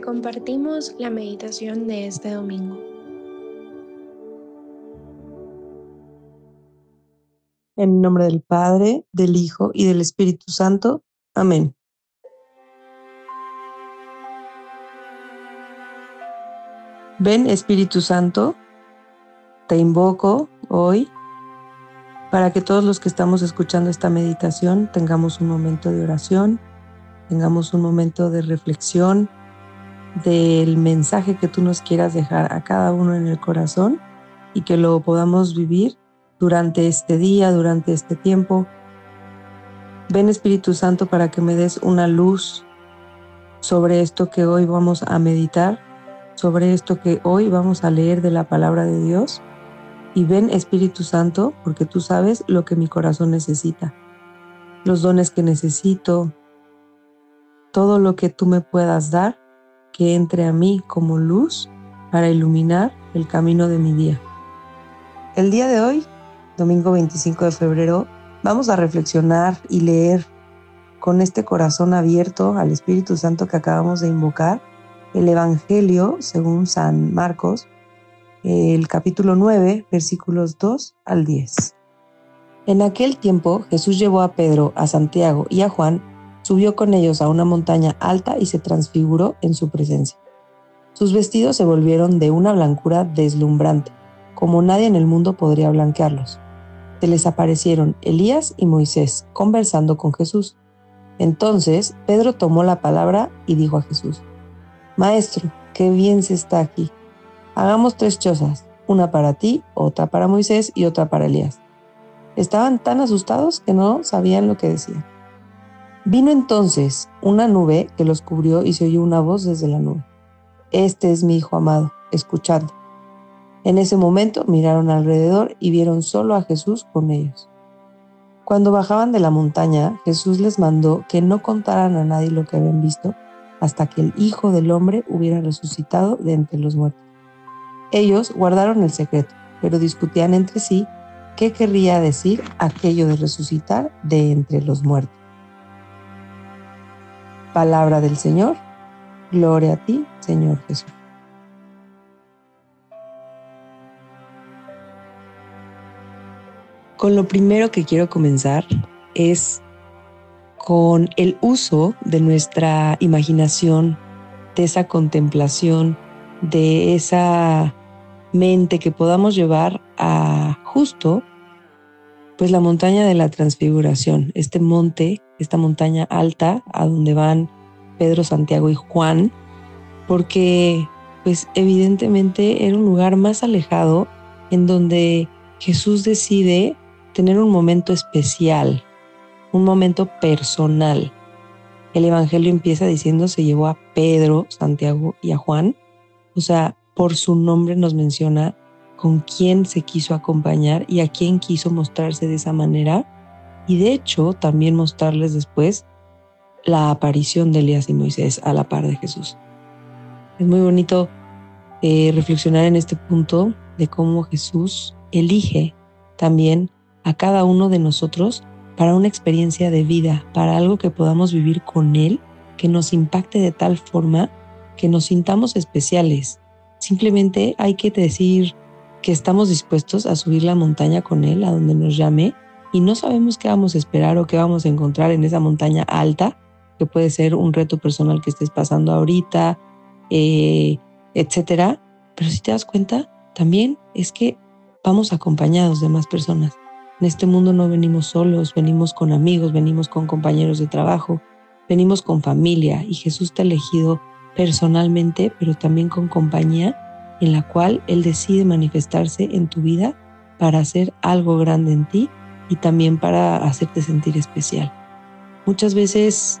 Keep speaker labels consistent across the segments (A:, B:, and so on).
A: compartimos la meditación de este domingo.
B: En nombre del Padre, del Hijo y del Espíritu Santo. Amén. Ven Espíritu Santo, te invoco hoy para que todos los que estamos escuchando esta meditación tengamos un momento de oración, tengamos un momento de reflexión del mensaje que tú nos quieras dejar a cada uno en el corazón y que lo podamos vivir durante este día, durante este tiempo. Ven Espíritu Santo para que me des una luz sobre esto que hoy vamos a meditar, sobre esto que hoy vamos a leer de la palabra de Dios y ven Espíritu Santo, porque tú sabes lo que mi corazón necesita, los dones que necesito, todo lo que tú me puedas dar, que entre a mí como luz para iluminar el camino de mi día. El día de hoy, domingo 25 de febrero, vamos a reflexionar y leer con este corazón abierto al Espíritu Santo que acabamos de invocar el Evangelio según San Marcos, el capítulo 9, versículos 2 al 10. En aquel tiempo Jesús llevó a Pedro, a Santiago y a Juan, subió con ellos a una montaña alta y se transfiguró en su presencia. Sus vestidos se volvieron de una blancura deslumbrante, como nadie en el mundo podría blanquearlos. Se les aparecieron Elías y Moisés conversando con Jesús. Entonces Pedro tomó la palabra y dijo a Jesús, Maestro, qué bien se está aquí hagamos tres chozas, una para ti, otra para Moisés y otra para Elías. Estaban tan asustados que no sabían lo que decían. Vino entonces una nube que los cubrió y se oyó una voz desde la nube. Este es mi Hijo amado, escuchadlo. En ese momento miraron alrededor y vieron solo a Jesús con ellos. Cuando bajaban de la montaña, Jesús les mandó que no contaran a nadie lo que habían visto hasta que el Hijo del Hombre hubiera resucitado de entre los muertos. Ellos guardaron el secreto, pero discutían entre sí qué querría decir aquello de resucitar de entre los muertos. Palabra del Señor, gloria a ti, Señor Jesús. Con lo primero que quiero comenzar es con el uso de nuestra imaginación, de esa contemplación, de esa mente que podamos llevar a justo pues la montaña de la transfiguración, este monte, esta montaña alta a donde van Pedro, Santiago y Juan, porque pues evidentemente era un lugar más alejado en donde Jesús decide tener un momento especial, un momento personal. El Evangelio empieza diciendo se llevó a Pedro, Santiago y a Juan, o sea, por su nombre nos menciona con quién se quiso acompañar y a quién quiso mostrarse de esa manera. Y de hecho, también mostrarles después la aparición de Elías y Moisés a la par de Jesús. Es muy bonito eh, reflexionar en este punto de cómo Jesús elige también a cada uno de nosotros para una experiencia de vida, para algo que podamos vivir con Él, que nos impacte de tal forma que nos sintamos especiales, Simplemente hay que decir que estamos dispuestos a subir la montaña con Él, a donde nos llame, y no sabemos qué vamos a esperar o qué vamos a encontrar en esa montaña alta, que puede ser un reto personal que estés pasando ahorita, eh, etcétera. Pero si te das cuenta, también es que vamos acompañados de más personas. En este mundo no venimos solos, venimos con amigos, venimos con compañeros de trabajo, venimos con familia y Jesús te ha elegido personalmente, pero también con compañía en la cual Él decide manifestarse en tu vida para hacer algo grande en ti y también para hacerte sentir especial. Muchas veces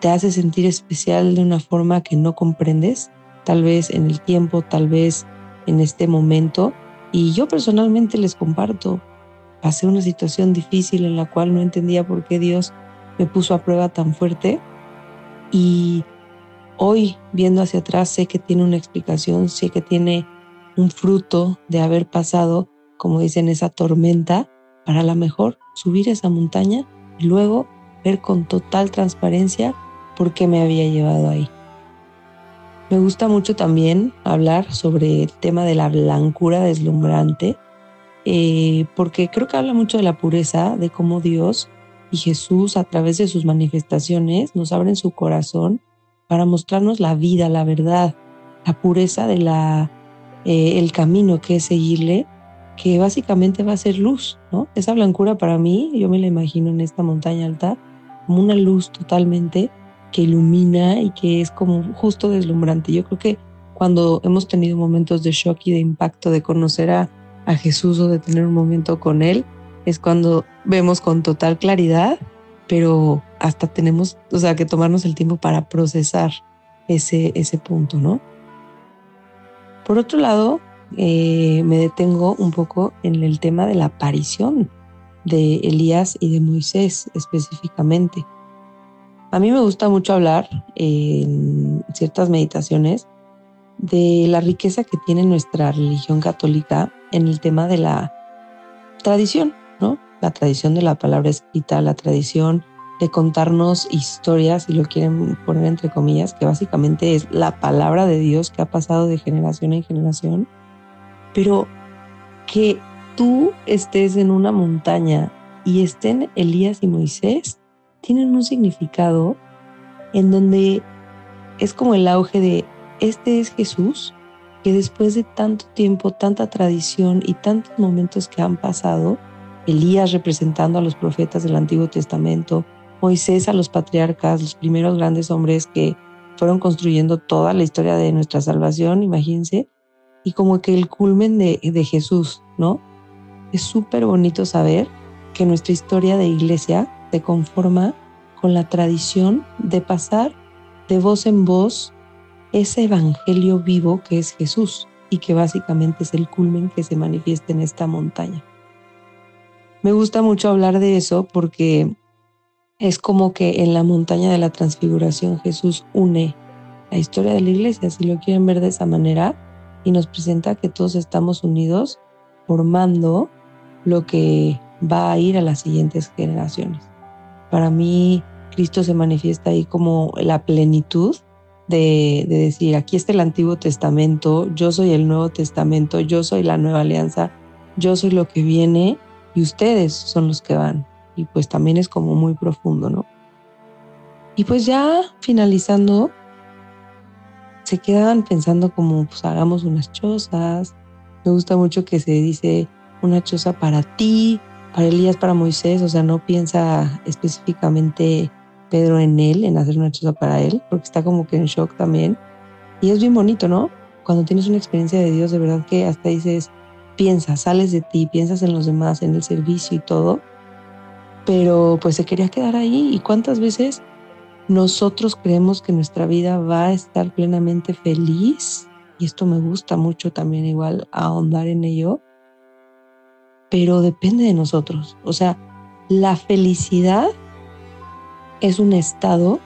B: te hace sentir especial de una forma que no comprendes, tal vez en el tiempo, tal vez en este momento. Y yo personalmente les comparto, pasé una situación difícil en la cual no entendía por qué Dios me puso a prueba tan fuerte y Hoy, viendo hacia atrás, sé que tiene una explicación, sé que tiene un fruto de haber pasado, como dicen, esa tormenta, para la mejor subir esa montaña y luego ver con total transparencia por qué me había llevado ahí. Me gusta mucho también hablar sobre el tema de la blancura deslumbrante, eh, porque creo que habla mucho de la pureza, de cómo Dios y Jesús a través de sus manifestaciones nos abren su corazón para mostrarnos la vida, la verdad, la pureza de la eh, el camino que es seguirle, que básicamente va a ser luz, ¿no? Esa blancura para mí, yo me la imagino en esta montaña alta como una luz totalmente que ilumina y que es como justo deslumbrante. Yo creo que cuando hemos tenido momentos de shock y de impacto de conocer a, a Jesús o de tener un momento con Él, es cuando vemos con total claridad, pero hasta tenemos, o sea, que tomarnos el tiempo para procesar ese, ese punto, ¿no? Por otro lado, eh, me detengo un poco en el tema de la aparición de Elías y de Moisés específicamente. A mí me gusta mucho hablar en ciertas meditaciones de la riqueza que tiene nuestra religión católica en el tema de la tradición, ¿no? La tradición de la palabra escrita, la tradición de contarnos historias, si lo quieren poner entre comillas, que básicamente es la palabra de Dios que ha pasado de generación en generación, pero que tú estés en una montaña y estén Elías y Moisés, tienen un significado en donde es como el auge de este es Jesús, que después de tanto tiempo, tanta tradición y tantos momentos que han pasado, Elías representando a los profetas del Antiguo Testamento, Moisés a los patriarcas, los primeros grandes hombres que fueron construyendo toda la historia de nuestra salvación, imagínense, y como que el culmen de, de Jesús, ¿no? Es súper bonito saber que nuestra historia de iglesia se conforma con la tradición de pasar de voz en voz ese evangelio vivo que es Jesús y que básicamente es el culmen que se manifiesta en esta montaña. Me gusta mucho hablar de eso porque es como que en la montaña de la transfiguración Jesús une la historia de la iglesia, si lo quieren ver de esa manera, y nos presenta que todos estamos unidos formando lo que va a ir a las siguientes generaciones. Para mí, Cristo se manifiesta ahí como la plenitud de, decir, aquí está el Antiguo Testamento, yo soy el Nuevo Testamento, yo soy la nueva alianza, yo soy lo que viene y ustedes son los que van. Y pues también es como muy profundo, ¿no? Y pues ya finalizando, se quedan pensando como, pues hagamos unas chozas. Me gusta mucho que se dice una choza para ti, para Elías, para Moisés, o sea, no piensa específicamente Pedro en él, en hacer una choza para él, porque está como que en shock también. Y es bien bonito, ¿no? Cuando tienes una experiencia de Dios, de verdad que hasta dices, piensas, sales de ti, piensas en los demás, en el servicio y todo. Pero pues se quería quedar ahí. ¿Y cuántas veces nosotros creemos que nuestra vida va a estar plenamente feliz? Y esto me gusta mucho también igual ahondar en ello pero depende de nosotros. O sea, la felicidad es un estado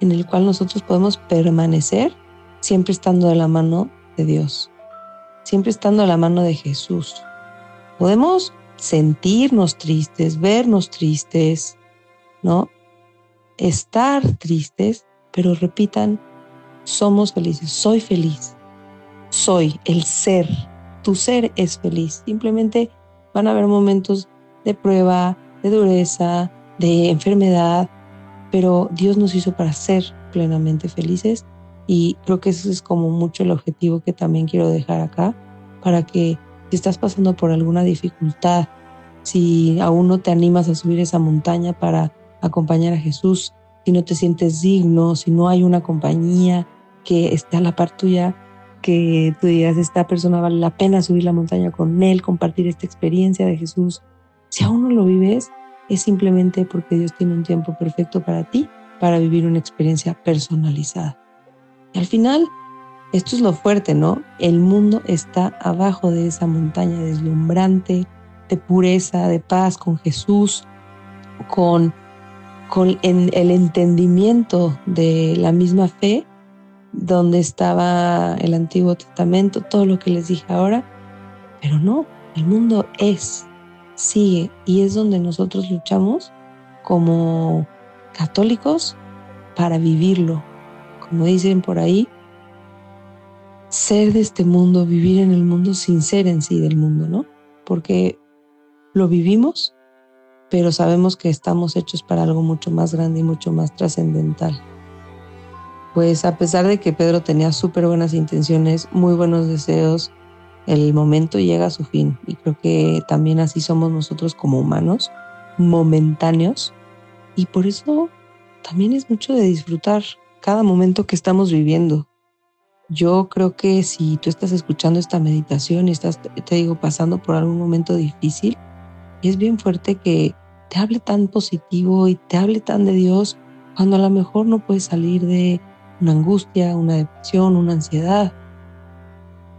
B: en el cual nosotros podemos permanecer siempre estando de la mano de Dios, siempre estando de la mano de Jesús. Podemos sentirnos tristes, vernos tristes, ¿no? Estar tristes, pero repitan, somos felices, soy feliz, soy el ser, tu ser es feliz. Simplemente Van a haber momentos de prueba, de dureza, de enfermedad, pero Dios nos hizo para ser plenamente felices y creo que ese es como mucho el objetivo que también quiero dejar acá, para que si estás pasando por alguna dificultad, si aún no te animas a subir esa montaña para acompañar a Jesús, si no te sientes digno, si no hay una compañía que esté a la par tuya, que tú digas, esta persona vale la pena subir la montaña con él, compartir esta experiencia de Jesús. Si aún no lo vives, es simplemente porque Dios tiene un tiempo perfecto para ti, para vivir una experiencia personalizada. Y al final, esto es lo fuerte, ¿no? El mundo está abajo de esa montaña deslumbrante, de pureza, de paz con Jesús, con, con el entendimiento de la misma fe donde estaba el Antiguo Testamento, todo lo que les dije ahora, pero no, el mundo es, sigue y es donde nosotros luchamos como católicos para vivirlo. Como dicen por ahí, ser de este mundo, vivir en el mundo sin ser en sí del mundo, ¿no? Porque lo vivimos, pero sabemos que estamos hechos para algo mucho más grande y mucho más trascendental. Pues a pesar de que Pedro tenía súper buenas intenciones, muy buenos deseos, el momento llega a su fin y creo que también así somos nosotros como humanos, momentáneos y por eso también es mucho de disfrutar cada momento que estamos viviendo. Yo creo que si tú estás escuchando esta meditación y estás, te digo, pasando por algún momento difícil, es bien fuerte que te hable tan positivo y te hable tan de Dios cuando a lo mejor no puedes salir de una angustia, una depresión, una ansiedad.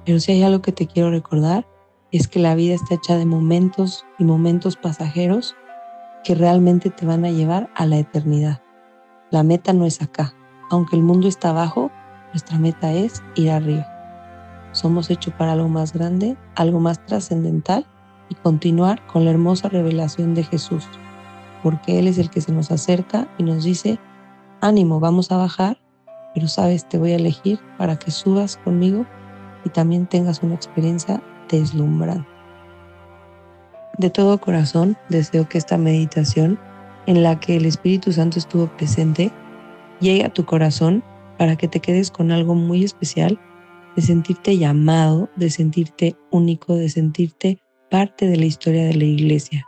B: Pero si hay algo que te quiero recordar, es que la vida está hecha de momentos y momentos pasajeros que realmente te van a llevar a la eternidad. La meta no es acá. Aunque el mundo está abajo, nuestra meta es ir arriba. Somos hechos para algo más grande, algo más trascendental y continuar con la hermosa revelación de Jesús, porque Él es el que se nos acerca y nos dice, ánimo, vamos a bajar, pero sabes, te voy a elegir para que subas conmigo y también tengas una experiencia deslumbrante. De todo corazón deseo que esta meditación en la que el Espíritu Santo estuvo presente llegue a tu corazón para que te quedes con algo muy especial, de sentirte llamado, de sentirte único, de sentirte parte de la historia de la iglesia.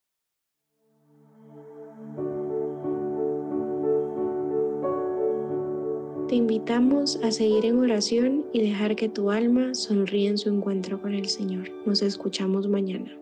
A: Te invitamos a seguir en oración y dejar que tu alma sonríe en su encuentro con el Señor. Nos escuchamos mañana.